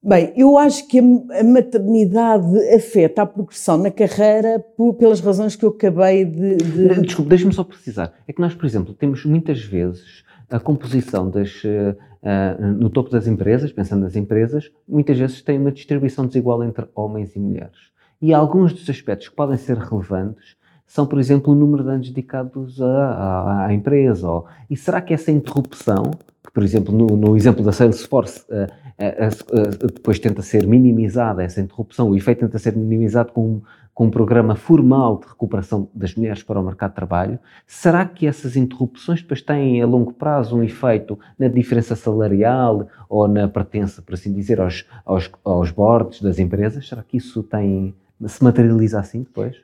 B: Bem, eu acho que a maternidade afeta a progressão na carreira por, pelas razões que eu acabei de. de...
A: Desculpe, deixe-me só precisar. É que nós, por exemplo, temos muitas vezes a composição das, no topo das empresas, pensando nas empresas, muitas vezes tem uma distribuição desigual entre homens e mulheres. E alguns dos aspectos que podem ser relevantes são, por exemplo, o número de anos dedicados à, à empresa. Ou, e será que essa interrupção, que, por exemplo, no, no exemplo da Salesforce, uh, uh, uh, depois tenta ser minimizada, essa interrupção, o efeito tenta ser minimizado com, com um programa formal de recuperação das mulheres para o mercado de trabalho, será que essas interrupções depois têm a longo prazo um efeito na diferença salarial ou na pertença, por assim dizer, aos, aos, aos boards das empresas? Será que isso tem se materializa assim depois?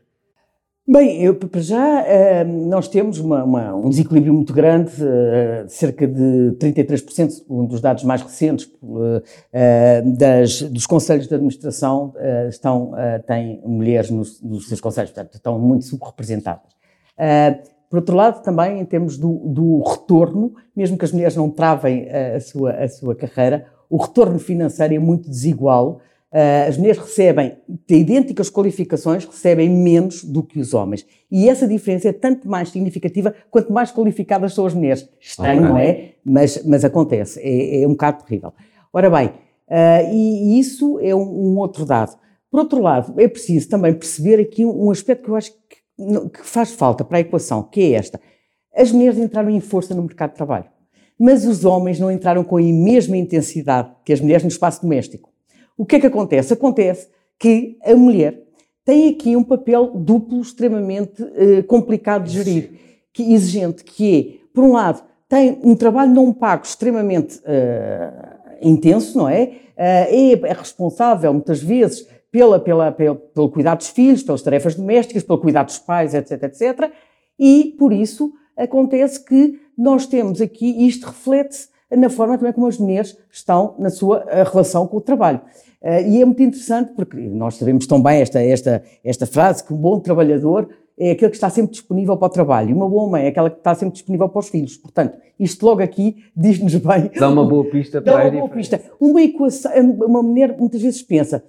B: Bem, eu, para já eh, nós temos uma, uma, um desequilíbrio muito grande, eh, cerca de 33%, um dos dados mais recentes eh, das, dos conselhos de administração estão, têm mulheres nos, nos seus conselhos, portanto estão muito subrepresentadas. Por outro lado, também em termos do, do retorno, mesmo que as mulheres não travem a sua, a sua carreira, o retorno financeiro é muito desigual, as mulheres recebem, de idênticas qualificações, recebem menos do que os homens. E essa diferença é tanto mais significativa quanto mais qualificadas são as mulheres. Estranho, não é? Mas, mas acontece. É, é, um bocado terrível. Ora bem, uh, e, e, isso é um, um, outro dado. Por outro lado, é preciso também perceber aqui um, um aspecto que eu acho que, que faz falta para a equação, que é esta. As mulheres entraram em força no mercado de trabalho, mas os homens não entraram com a mesma intensidade que as mulheres no espaço doméstico. O que é que acontece? Acontece que a mulher tem aqui um papel duplo extremamente uh, complicado de gerir, que exigente, que é, por um lado, tem um trabalho não pago extremamente uh, intenso, não é? Uh, é? é? responsável, muitas vezes, pela, pela, pela, pelo cuidado dos filhos, pelas tarefas domésticas, pelo cuidado dos pais, etc, etc. E, por isso, acontece que nós temos aqui, isto reflete-se na forma também como as mulheres estão na sua relação com o trabalho. Uh, e é muito interessante porque nós sabemos tão bem esta, esta, esta frase que um bom trabalhador é aquele que está sempre disponível para o trabalho e uma boa mãe é aquela que está sempre disponível para os filhos. Portanto, isto logo aqui diz-nos bem.
A: Dá uma boa pista para
B: Dá uma boa pista. Uma equação, uma mulher muitas vezes pensa: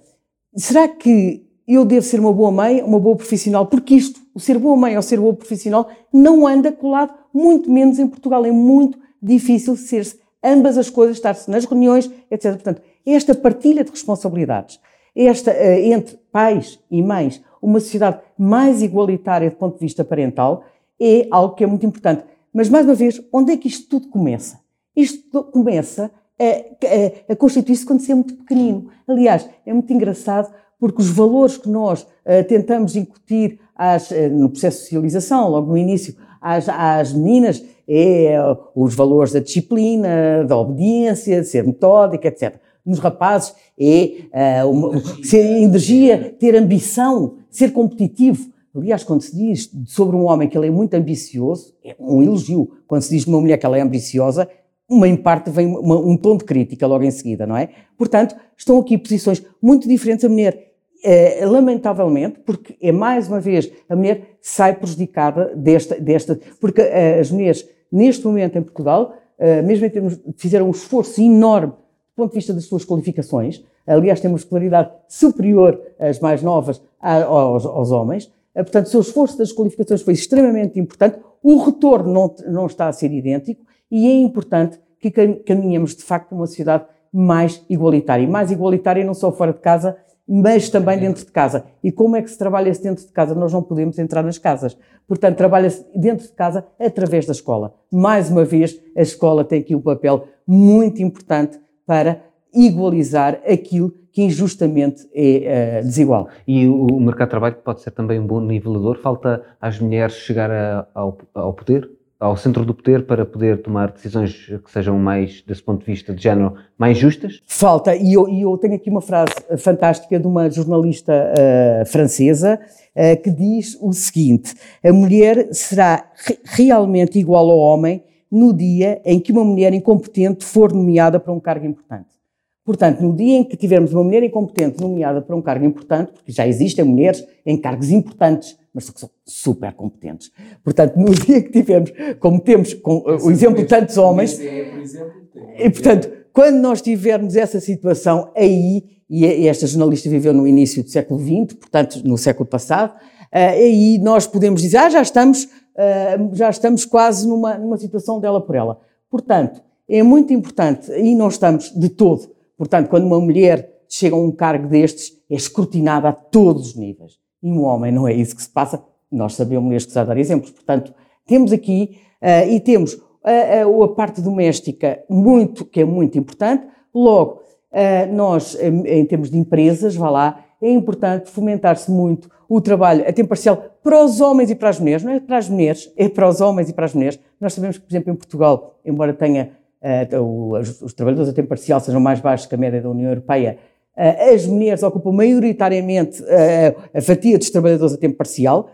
B: será que eu devo ser uma boa mãe, uma boa profissional? Porque isto, o ser boa mãe ou ser boa profissional, não anda colado, muito menos em Portugal. É muito difícil ser-se ambas as coisas, estar-se nas reuniões, etc. Portanto, esta partilha de responsabilidades, esta eh, entre pais e mães, uma sociedade mais igualitária do ponto de vista parental, é algo que é muito importante. Mas, mais uma vez, onde é que isto tudo começa? Isto começa a, a, a constituir-se quando se é muito pequenino. Aliás, é muito engraçado porque os valores que nós uh, tentamos incutir às, uh, no processo de socialização, logo no início, às, às meninas, é uh, os valores da disciplina, da obediência, de ser metódica, etc. Nos rapazes é uma, ser energia, ter ambição, ser competitivo. Aliás, quando se diz sobre um homem que ele é muito ambicioso, é um elogio. Quando se diz de uma mulher que ela é ambiciosa, uma em parte vem uma, um tom de crítica logo em seguida, não é? Portanto, estão aqui posições muito diferentes. A mulher é, lamentavelmente, porque é mais uma vez a mulher sai prejudicada desta, desta porque uh, as mulheres neste momento em Portugal, uh, mesmo em termos, fizeram um esforço enorme do ponto de vista das suas qualificações, aliás uma escolaridade superior às mais novas aos, aos homens, uh, portanto o seu esforço das qualificações foi extremamente importante, o retorno não, não está a ser idêntico e é importante que caminhemos de facto para uma sociedade mais igualitária, e mais igualitária não só fora de casa, mas também dentro de casa. E como é que se trabalha-se dentro de casa? Nós não podemos entrar nas casas. Portanto, trabalha-se dentro de casa através da escola. Mais uma vez, a escola tem aqui um papel muito importante para igualizar aquilo que injustamente é uh, desigual.
A: E o, o, mercado de trabalho pode ser também um bom nivelador? Falta às mulheres chegar a, ao, ao poder? Ao centro do poder para poder tomar decisões que sejam mais, desse ponto de vista de género, mais justas?
B: Falta, e eu, eu tenho aqui uma frase fantástica de uma jornalista uh, francesa uh, que diz o seguinte: a mulher será re realmente igual ao homem no dia em que uma mulher incompetente for nomeada para um cargo importante. Portanto, no dia em que tivermos uma mulher incompetente nomeada para um cargo importante, porque já existem mulheres em cargos importantes, mas que são super competentes. Portanto, no dia que tivermos, como temos com, o exemplo de tantos homens, e portanto, quando nós tivermos essa situação, aí, e esta jornalista viveu no início do século XX, portanto, no século passado, eh, aí nós podemos dizer, ah, já estamos, eh, já estamos quase numa, numa situação dela por ela. Portanto, é muito importante, e não estamos de todo, Portanto, quando uma mulher chega a um cargo destes, é escrutinada a todos os níveis. E um homem não é isso que se passa. Nós sabemos que escusar dar exemplos. Portanto, temos aqui, uh, e temos a, a, a, parte doméstica, muito, que é muito importante. Logo, uh, nós, em, em, termos de empresas, vá lá, é importante fomentar-se muito o trabalho a tempo parcial para os homens e para as mulheres. Não é para as mulheres, é para os homens e para as mulheres. Nós sabemos que, por exemplo, em Portugal, embora tenha uh, os, os, trabalhadores a tempo parcial sejam mais baixos que a média da União Europeia, as mulheres ocupam maioritariamente uh, a fatia dos trabalhadores a tempo parcial,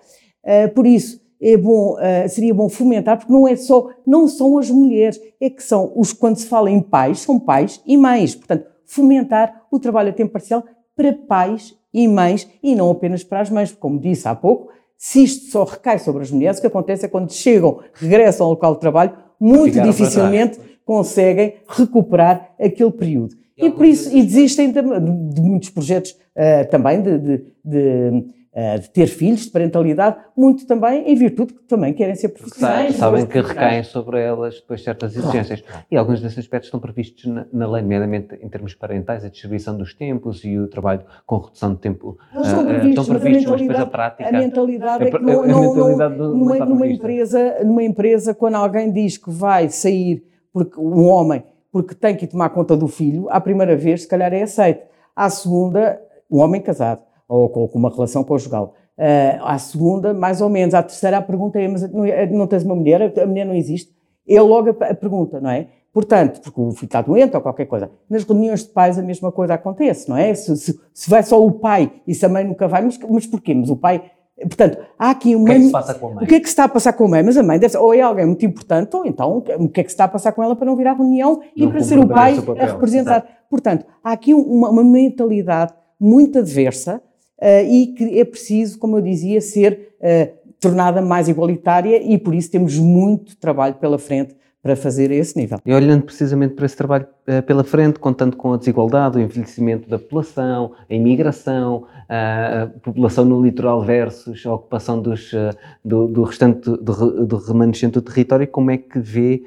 B: por isso é bom, seria bom fomentar, porque não é só, não são as mulheres, é que são os, quando se fala em pais, são pais e mães, portanto, fomentar o trabalho a tempo parcial para pais e mães e não apenas para as mães, como disse há pouco, se isto só recai sobre as mulheres, o que acontece é quando chegam, regressam ao local de trabalho, muito Ficaram dificilmente conseguem recuperar aquele período. E, e por isso, e desistem de, de muitos projetos uh, também de, de, de uh, de ter filhos, de parentalidade, muito também em virtude que também querem ser profissionais.
A: Sabem que recaem sobre elas depois certas exigências. E alguns desses aspectos estão previstos na, na, lei, nomeadamente em termos parentais, a distribuição dos tempos e o trabalho com redução de tempo.
B: Mas estão previstos, uh, estão previstos mas, depois a prática. A mentalidade é que não, a não, mentalidade não, numa, numa empresa, numa empresa, quando alguém diz que vai sair porque um homem, porque tem que tomar conta do filho, à primeira vez, se calhar é aceito. À segunda, um homem casado, ou com uma relação conjugal. Uh, à segunda, mais ou menos. À terceira, a pergunta é: mas não, é, tens uma mulher? A mulher não existe? É logo a pergunta, não é? Portanto, porque o filho está doente ou qualquer coisa. Nas reuniões de pais a mesma coisa acontece, não é? Se, se, se vai só o pai e se a mãe nunca vai, mas, mas porquê? Mas o pai Portanto, há aqui uma.
A: O que é que se passa com a mãe?
B: O que é que se está a passar com a mãe? Mas a mãe deve ser, ou é alguém muito importante, ou então o que é que se está a passar com ela para não vir à reunião não e para ser o pai o a representar. Exato. Portanto, há aqui uma, uma mentalidade muito adversa uh, e que é preciso, como eu dizia, ser uh, tornada mais igualitária e por isso temos muito trabalho pela frente para fazer a esse nível.
A: E olhando precisamente para esse trabalho uh, pela frente, contando com a desigualdade, o envelhecimento da população, a imigração, uh, a população no litoral versus a ocupação dos, uh, do, do, restante, do, do, remanescente do território, como é que vê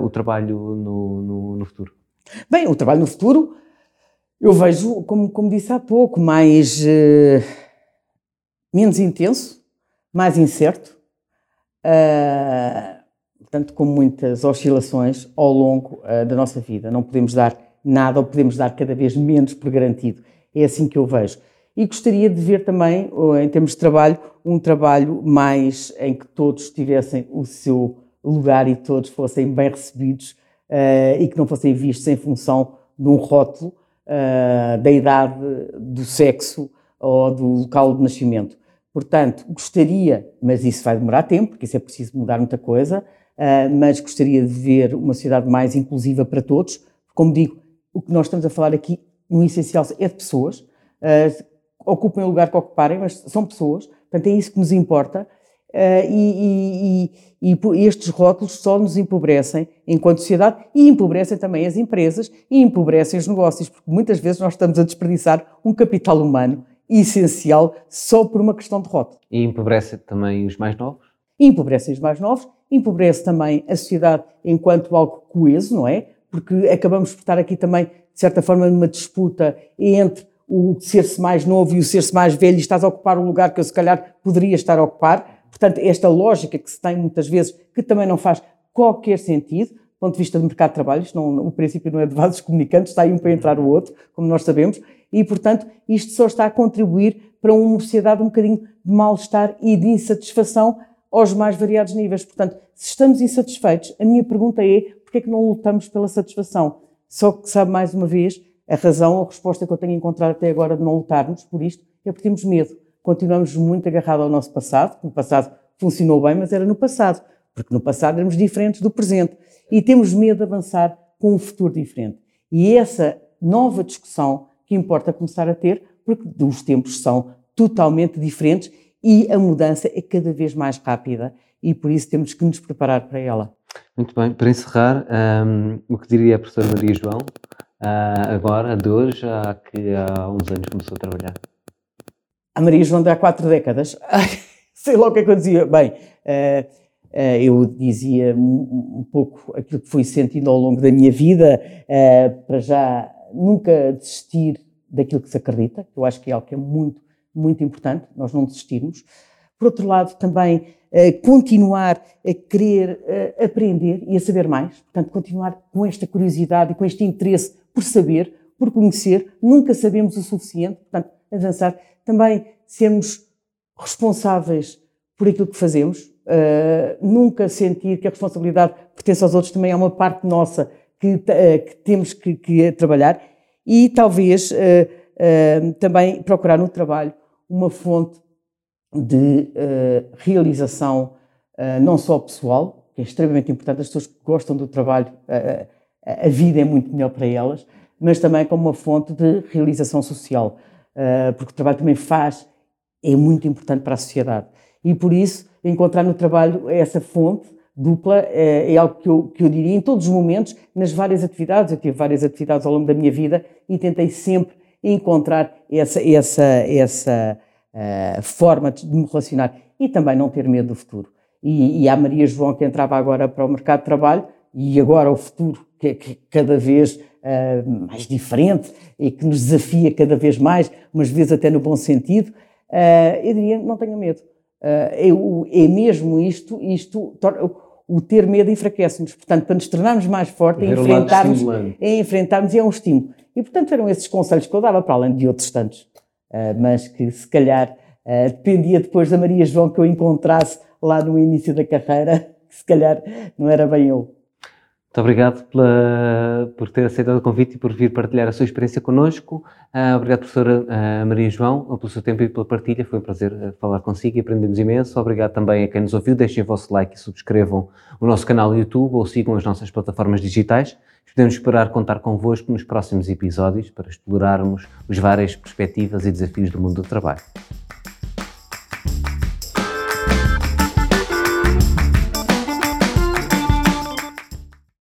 A: o trabalho no, no, no, futuro?
B: Bem, o trabalho no futuro eu vejo, como, como disse há pouco, mais menos intenso, mais incerto. Uh, portanto, com muitas oscilações ao longo uh, da nossa vida. Não podemos dar nada ou podemos dar cada vez menos por garantido. É assim que eu vejo. E gostaria de ver também, em termos de trabalho, um trabalho mais em que todos tivessem o seu lugar e todos fossem bem recebidos uh, e que não fossem vistos em função de um rótulo uh, da idade, do sexo ou do local de nascimento. Portanto, gostaria, mas isso vai demorar tempo, porque isso é preciso mudar muita coisa, mas gostaria de ver uma sociedade mais inclusiva para todos. Como digo, o que nós estamos a falar aqui, no essencial, é de pessoas, uh, ocupem o lugar que ocuparem, mas são pessoas, portanto é isso que nos importa. E, e, e, e, estes rótulos só nos empobrecem enquanto sociedade e empobrecem também as empresas e empobrecem os negócios, porque muitas vezes nós estamos a desperdiçar um capital humano essencial só por uma questão de rótulo.
A: E empobrece também os mais novos?
B: Empobrecem os mais novos empobrece também a sociedade enquanto algo coeso, não é? Porque acabamos por estar aqui também, de certa forma, numa disputa entre o ser-se mais novo e o ser-se mais velho e estás a ocupar um lugar que eu se calhar poderia estar a ocupar. Portanto, esta lógica que se tem muitas vezes, que também não faz qualquer sentido, do ponto de vista do mercado de trabalho, isto não, o princípio não é de vasos comunicantes, está aí um para entrar o outro, como nós sabemos, e, portanto, isto só está a contribuir para uma sociedade um bocadinho de mal-estar e de insatisfação aos mais variados níveis. Portanto, se estamos insatisfeitos, a minha pergunta é porquê é que não lutamos pela satisfação? Só que sabe mais uma vez, a razão, a resposta que eu tenho encontrado até agora de não lutarmos por isto é porque temos medo. Continuamos muito agarrados ao nosso passado, no passado funcionou bem, mas era no passado, porque no passado éramos diferentes do presente. E temos medo de avançar com um futuro diferente. E essa nova discussão que importa começar a ter, porque os tempos são totalmente diferentes e a mudança é cada vez mais rápida e por isso temos que nos preparar para ela.
A: Muito bem, para encerrar, um, o que diria a professora Maria João, uh, agora, de hoje, há que há uns anos começou a trabalhar?
B: A Maria João de há quatro décadas. Sei lá o que é que eu dizia. Bem, uh, uh, eu dizia um, um, pouco aquilo que fui sentindo ao longo da minha vida, para já nunca desistir daquilo que se acredita, que eu acho que é algo que é muito, muito importante, nós não desistirmos. Por outro lado, também continuar a querer aprender e a saber mais, portanto, continuar com esta curiosidade e com este interesse por saber, por conhecer, nunca sabemos o suficiente, portanto, avançar. Também sermos responsáveis por aquilo que fazemos, uh, nunca sentir que a responsabilidade pertence aos outros, também é uma parte nossa que, que temos que, que, trabalhar e talvez também procurar no trabalho uma fonte de realização não só pessoal, que é extremamente importante, as pessoas que gostam do trabalho, a vida é muito melhor para elas, mas também como uma fonte de realização social, porque o trabalho também faz é muito importante para a sociedade. E por isso, encontrar no trabalho essa fonte dupla é, é algo que eu, que eu diria em todos os momentos, nas várias atividades. Eu tive várias atividades ao longo da minha vida e tentei sempre encontrar essa, essa, essa uh, forma de me relacionar e também não ter medo do futuro. E, e a Maria João, que entrava agora para o mercado de trabalho, e agora o futuro, que é, que cada vez uh, mais diferente e que nos desafia cada vez mais, umas vezes até no bom sentido, uh, eu diria, não tenha medo. Uh, é, é, mesmo isto, isto o ter medo enfraquece-nos. Portanto, para nos tornarmos mais fortes, é enfrentarmos, é enfrentarmos e é um estímulo. E, portanto, eram esses conselhos que eu dava, para além de outros tantos, uh, mas que se calhar uh, dependia depois da Maria João que eu encontrasse lá no início da carreira, que se calhar não era bem eu.
A: Muito obrigado pela, por ter aceitado o convite e por vir partilhar a sua experiência connosco. Uh, obrigado, professora uh, Maria João, pelo seu tempo e pela partilha. Foi um prazer uh, falar consigo e aprendemos imenso. Obrigado também a quem nos ouviu. Deixem o vosso like e subscrevam o nosso canal YouTube ou sigam as nossas plataformas digitais. Podemos esperar contar convosco nos próximos episódios para explorarmos as várias perspectivas e desafios do mundo do trabalho.